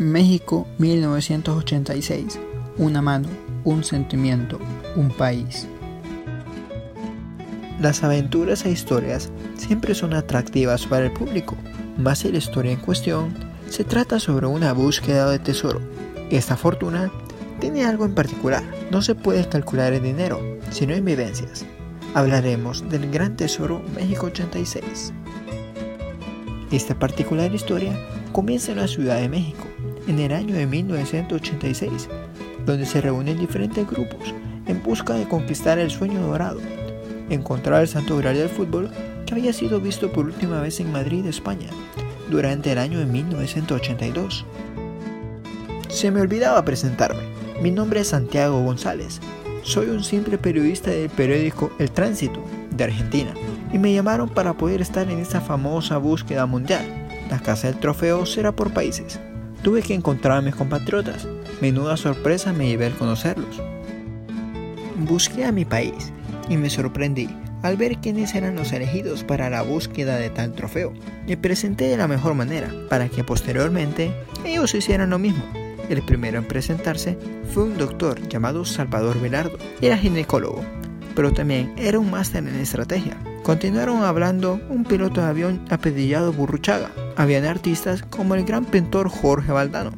México 1986. Una mano, un sentimiento, un país. Las aventuras e historias siempre son atractivas para el público, más si la historia en cuestión se trata sobre una búsqueda de tesoro. Esta fortuna tiene algo en particular, no se puede calcular en dinero, sino en vivencias. Hablaremos del Gran Tesoro México 86. Esta particular historia comienza en la Ciudad de México, en el año de 1986, donde se reúnen diferentes grupos en busca de conquistar el sueño dorado, encontrar el santo grial del fútbol que había sido visto por última vez en Madrid, España, durante el año de 1982. Se me olvidaba presentarme. Mi nombre es Santiago González. Soy un simple periodista del periódico El Tránsito de Argentina y me llamaron para poder estar en esta famosa búsqueda mundial. La casa del trofeo será por países. Tuve que encontrar a mis compatriotas. Menuda sorpresa me llevé al conocerlos. Busqué a mi país y me sorprendí al ver quiénes eran los elegidos para la búsqueda de tal trofeo. Me presenté de la mejor manera para que posteriormente ellos hicieran lo mismo. El primero en presentarse fue un doctor llamado Salvador Velardo. Era ginecólogo, pero también era un máster en estrategia. Continuaron hablando un piloto de avión apedillado Burruchaga. Habían artistas como el gran pintor Jorge Valdano.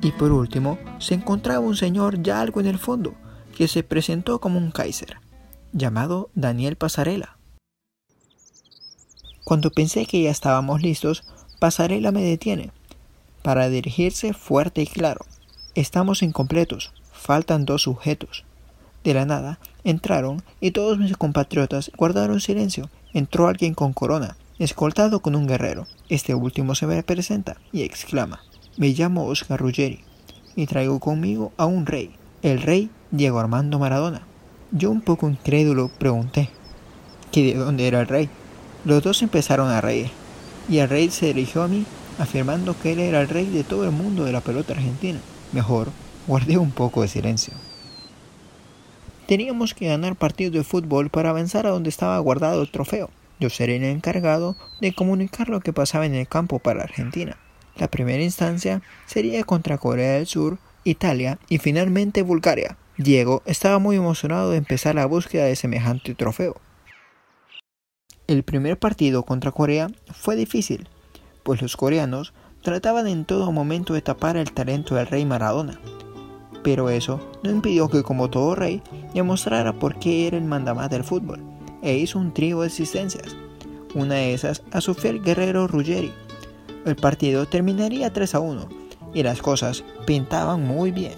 Y por último, se encontraba un señor ya algo en el fondo, que se presentó como un Kaiser llamado Daniel Pasarela. Cuando pensé que ya estábamos listos, Pasarela me detiene para dirigirse fuerte y claro. Estamos incompletos, faltan dos sujetos. De la nada, entraron y todos mis compatriotas guardaron silencio. Entró alguien con corona, escoltado con un guerrero. Este último se me presenta y exclama, me llamo Oscar Ruggeri y traigo conmigo a un rey, el rey Diego Armando Maradona. Yo un poco incrédulo pregunté que de dónde era el rey. Los dos empezaron a reír y el rey se dirigió a mí afirmando que él era el rey de todo el mundo de la pelota argentina. Mejor, guardé un poco de silencio. Teníamos que ganar partidos de fútbol para avanzar a donde estaba guardado el trofeo. Yo seré el encargado de comunicar lo que pasaba en el campo para Argentina. La primera instancia sería contra Corea del Sur, Italia y finalmente Bulgaria. Diego estaba muy emocionado de empezar la búsqueda de semejante trofeo. El primer partido contra Corea fue difícil, pues los coreanos trataban en todo momento de tapar el talento del rey Maradona. Pero eso no impidió que como todo rey demostrara por qué era el mandamás del fútbol, e hizo un trío de asistencias, una de esas a su fiel guerrero Ruggeri. El partido terminaría 3 a 1, y las cosas pintaban muy bien.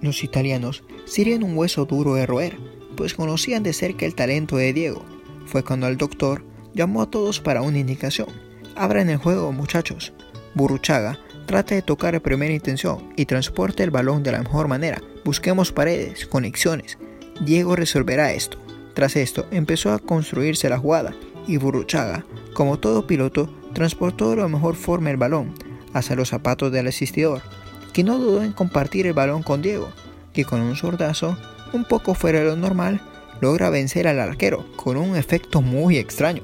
Los italianos serían un hueso duro de roer, pues conocían de cerca el talento de Diego. Fue cuando el doctor llamó a todos para una indicación. Abran el juego, muchachos. Burruchaga trata de tocar a primera intención y transporte el balón de la mejor manera. Busquemos paredes, conexiones. Diego resolverá esto. Tras esto, empezó a construirse la jugada y Burruchaga, como todo piloto, transportó de la mejor forma el balón hacia los zapatos del asistidor que no dudó en compartir el balón con Diego, que con un sordazo, un poco fuera de lo normal, logra vencer al arquero con un efecto muy extraño.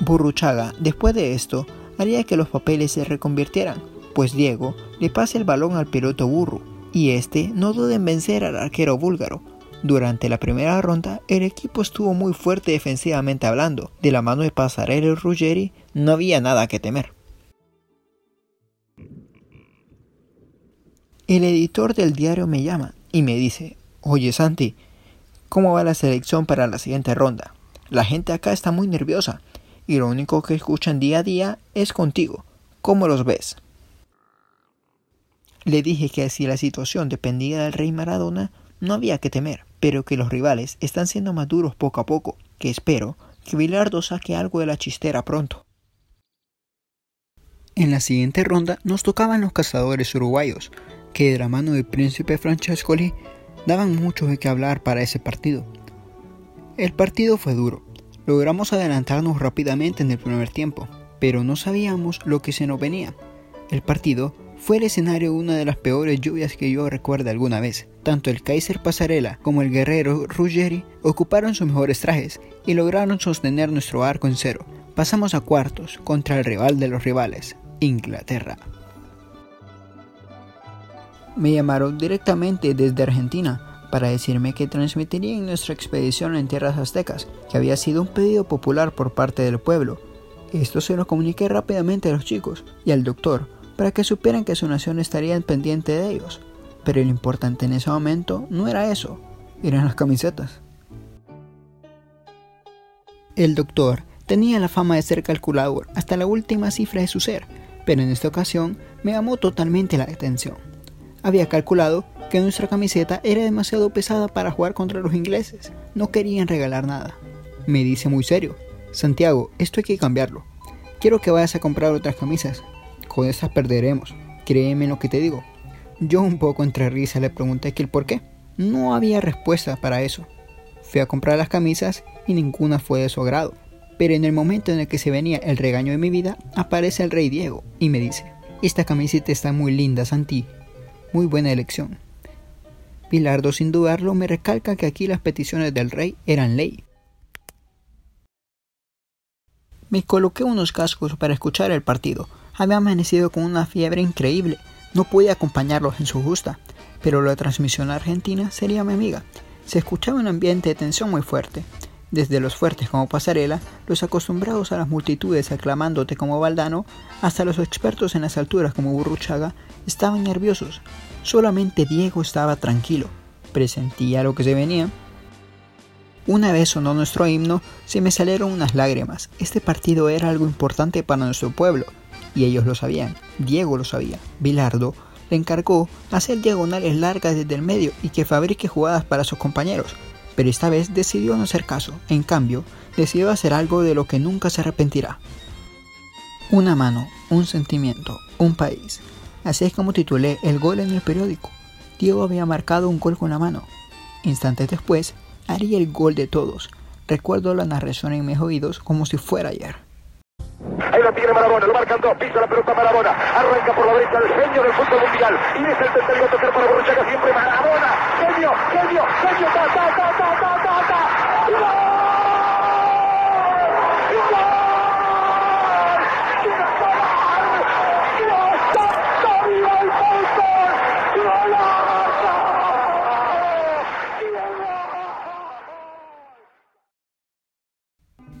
Burruchaga, después de esto, haría que los papeles se reconvirtieran, pues Diego le pasa el balón al piloto burro, y este no duda en vencer al arquero búlgaro, durante la primera ronda, el equipo estuvo muy fuerte defensivamente hablando. De la mano de Pasarela y Ruggeri no había nada que temer. El editor del diario me llama y me dice, oye Santi, ¿cómo va la selección para la siguiente ronda? La gente acá está muy nerviosa y lo único que escuchan día a día es contigo. ¿Cómo los ves? Le dije que si la situación dependía del rey Maradona, no había que temer pero que los rivales están siendo maduros poco a poco, que espero que Bilardo saque algo de la chistera pronto. En la siguiente ronda nos tocaban los cazadores uruguayos, que de la mano del príncipe Francescoli daban mucho de qué hablar para ese partido. El partido fue duro. Logramos adelantarnos rápidamente en el primer tiempo, pero no sabíamos lo que se nos venía. El partido fue el escenario de una de las peores lluvias que yo recuerde alguna vez. Tanto el Kaiser Pasarela como el guerrero Ruggeri ocuparon sus mejores trajes y lograron sostener nuestro arco en cero. Pasamos a cuartos contra el rival de los rivales, Inglaterra. Me llamaron directamente desde Argentina para decirme que transmitirían nuestra expedición en tierras aztecas, que había sido un pedido popular por parte del pueblo. Esto se lo comuniqué rápidamente a los chicos y al doctor, para que supieran que su nación estaría pendiente de ellos. Pero lo importante en ese momento no era eso, eran las camisetas. El doctor tenía la fama de ser calculador hasta la última cifra de su ser, pero en esta ocasión me llamó totalmente la atención. Había calculado que nuestra camiseta era demasiado pesada para jugar contra los ingleses, no querían regalar nada. Me dice muy serio, Santiago, esto hay que cambiarlo. Quiero que vayas a comprar otras camisas, con esas perderemos. Créeme lo que te digo. Yo un poco entre risa le pregunté que el por qué. No había respuesta para eso. Fui a comprar las camisas y ninguna fue de su agrado. Pero en el momento en el que se venía el regaño de mi vida, aparece el rey Diego y me dice, esta camiseta está muy linda, Santi. Muy buena elección. Pilardo sin dudarlo me recalca que aquí las peticiones del rey eran ley. Me coloqué unos cascos para escuchar el partido, había amanecido con una fiebre increíble. No pude acompañarlos en su justa, pero la transmisión argentina sería mi amiga. Se escuchaba un ambiente de tensión muy fuerte. Desde los fuertes como Pasarela, los acostumbrados a las multitudes aclamándote como Valdano, hasta los expertos en las alturas como Burruchaga, estaban nerviosos. Solamente Diego estaba tranquilo. Presentía lo que se venía. Una vez sonó nuestro himno, se me salieron unas lágrimas. Este partido era algo importante para nuestro pueblo y ellos lo sabían, Diego lo sabía. Bilardo le encargó hacer diagonales largas desde el medio y que fabrique jugadas para sus compañeros, pero esta vez decidió no hacer caso, en cambio, decidió hacer algo de lo que nunca se arrepentirá. Una mano, un sentimiento, un país. Así es como titulé el gol en el periódico. Diego había marcado un gol con la mano. Instantes después, haría el gol de todos. Recuerdo la narración en mis oídos como si fuera ayer. Ahí la tiene Marabona, lo marcan dos, pisa la pelota Marabona, arranca por la derecha el genio del fútbol mundial y es el tercero a tocar para Borruchaga siempre Marabona, genio, genio, genio, ta, ta, ta, ta, ta, ta, ta.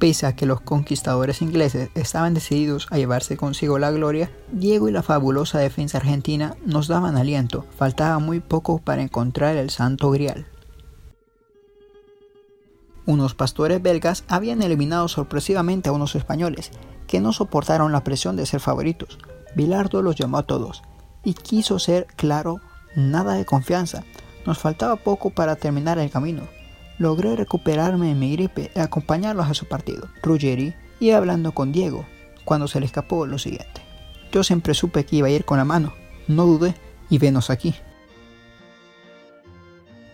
Pese a que los conquistadores ingleses estaban decididos a llevarse consigo la gloria, Diego y la fabulosa defensa argentina nos daban aliento, faltaba muy poco para encontrar el santo grial. Unos pastores belgas habían eliminado sorpresivamente a unos españoles, que no soportaron la presión de ser favoritos. Bilardo los llamó a todos, y quiso ser claro, nada de confianza, nos faltaba poco para terminar el camino logré recuperarme de mi gripe y acompañarlos a su partido. Ruggeri iba hablando con Diego cuando se le escapó lo siguiente. Yo siempre supe que iba a ir con la mano, no dudé y venos aquí.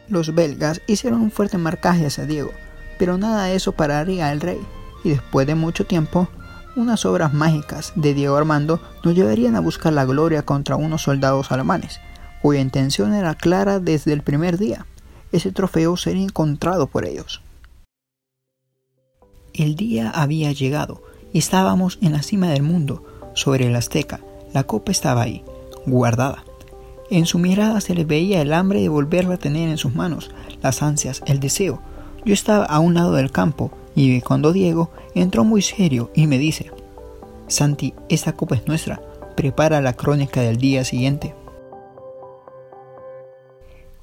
Los belgas hicieron un fuerte marcaje hacia Diego, pero nada de eso pararía al rey, y después de mucho tiempo, unas obras mágicas de Diego Armando nos llevarían a buscar la gloria contra unos soldados alemanes, cuya intención era clara desde el primer día ese trofeo sería encontrado por ellos. El día había llegado y estábamos en la cima del mundo, sobre el Azteca. La copa estaba ahí, guardada. En su mirada se le veía el hambre de volverla a tener en sus manos, las ansias, el deseo. Yo estaba a un lado del campo y cuando Diego entró muy serio y me dice, Santi, esta copa es nuestra, prepara la crónica del día siguiente.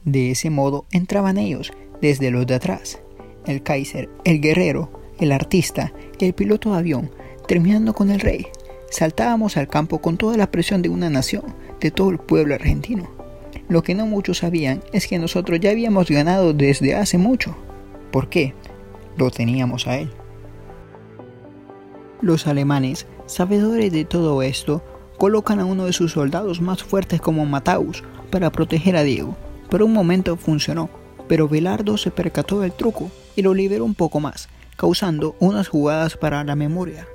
De ese modo entraban ellos, desde los de atrás, el Kaiser, el guerrero, el artista, el piloto de avión, terminando con el rey. Saltábamos al campo con toda la presión de una nación, de todo el pueblo argentino. Lo que no muchos sabían es que nosotros ya habíamos ganado desde hace mucho. ¿Por qué? Lo teníamos a él. Los alemanes, sabedores de todo esto, colocan a uno de sus soldados más fuertes como Mataus para proteger a Diego, por un momento funcionó, pero Velardo se percató del truco y lo liberó un poco más, causando unas jugadas para la memoria.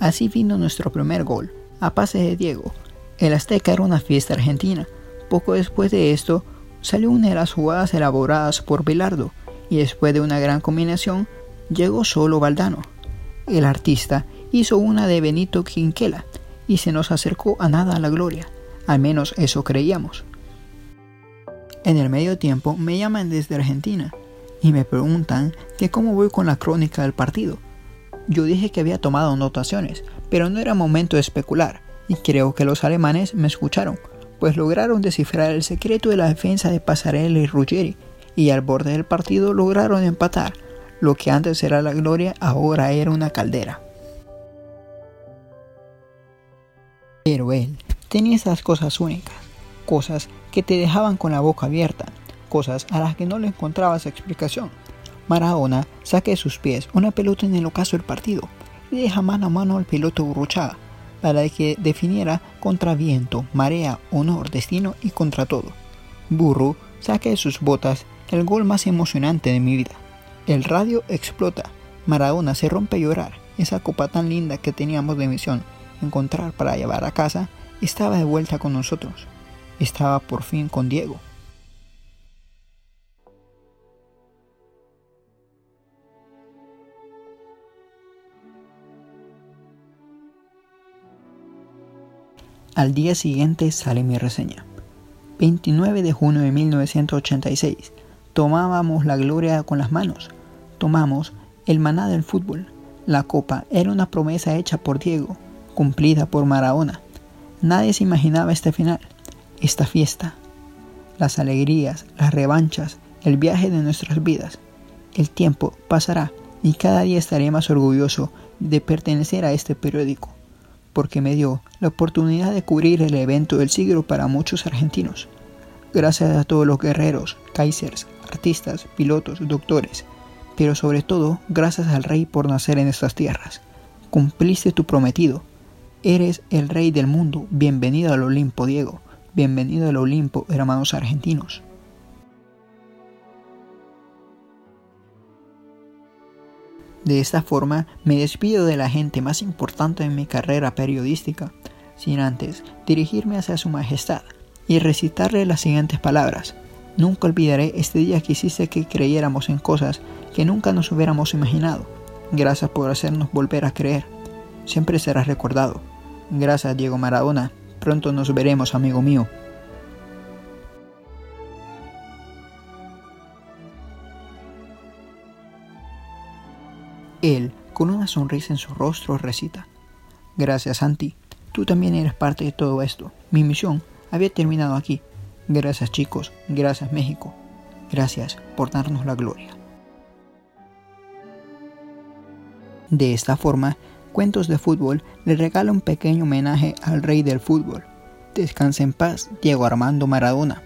Así vino nuestro primer gol, a pase de Diego. El Azteca era una fiesta argentina. Poco después de esto, salió una de las jugadas elaboradas por Bilardo, y después de una gran combinación, llegó solo Valdano. El artista hizo una de Benito Quinquela, y se nos acercó a nada a la gloria. Al menos eso creíamos. En el medio tiempo me llaman desde Argentina y me preguntan que cómo voy con la crónica del partido. Yo dije que había tomado anotaciones, pero no era momento de especular, y creo que los alemanes me escucharon, pues lograron descifrar el secreto de la defensa de Pasarella y Ruggeri, y al borde del partido lograron empatar. Lo que antes era la gloria ahora era una caldera. Pero él tenía esas cosas únicas, cosas que te dejaban con la boca abierta, cosas a las que no le encontrabas explicación. Maradona saca de sus pies una pelota en el ocaso del partido y deja mano a mano al piloto Burruchaga para que definiera contra viento, marea, honor, destino y contra todo. Burro saca de sus botas el gol más emocionante de mi vida. El radio explota, Maradona se rompe a llorar, esa copa tan linda que teníamos de misión encontrar para llevar a casa estaba de vuelta con nosotros estaba por fin con Diego. Al día siguiente sale mi reseña. 29 de junio de 1986. Tomábamos la gloria con las manos. Tomamos el maná del fútbol. La copa era una promesa hecha por Diego, cumplida por Maradona. Nadie se imaginaba este final esta fiesta, las alegrías, las revanchas, el viaje de nuestras vidas. El tiempo pasará y cada día estaré más orgulloso de pertenecer a este periódico, porque me dio la oportunidad de cubrir el evento del siglo para muchos argentinos. Gracias a todos los guerreros, kaisers, artistas, pilotos, doctores, pero sobre todo gracias al rey por nacer en estas tierras. Cumpliste tu prometido. Eres el rey del mundo. Bienvenido al Olimpo, Diego. Bienvenido al Olimpo, hermanos argentinos. De esta forma me despido de la gente más importante en mi carrera periodística, sin antes dirigirme hacia Su Majestad y recitarle las siguientes palabras. Nunca olvidaré este día que hiciste que creyéramos en cosas que nunca nos hubiéramos imaginado. Gracias por hacernos volver a creer. Siempre serás recordado. Gracias Diego Maradona Pronto nos veremos, amigo mío. Él, con una sonrisa en su rostro, recita. Gracias, Santi. Tú también eres parte de todo esto. Mi misión había terminado aquí. Gracias, chicos. Gracias, México. Gracias por darnos la gloria. De esta forma, Cuentos de Fútbol le regala un pequeño homenaje al rey del fútbol. Descansa en paz, Diego Armando Maradona.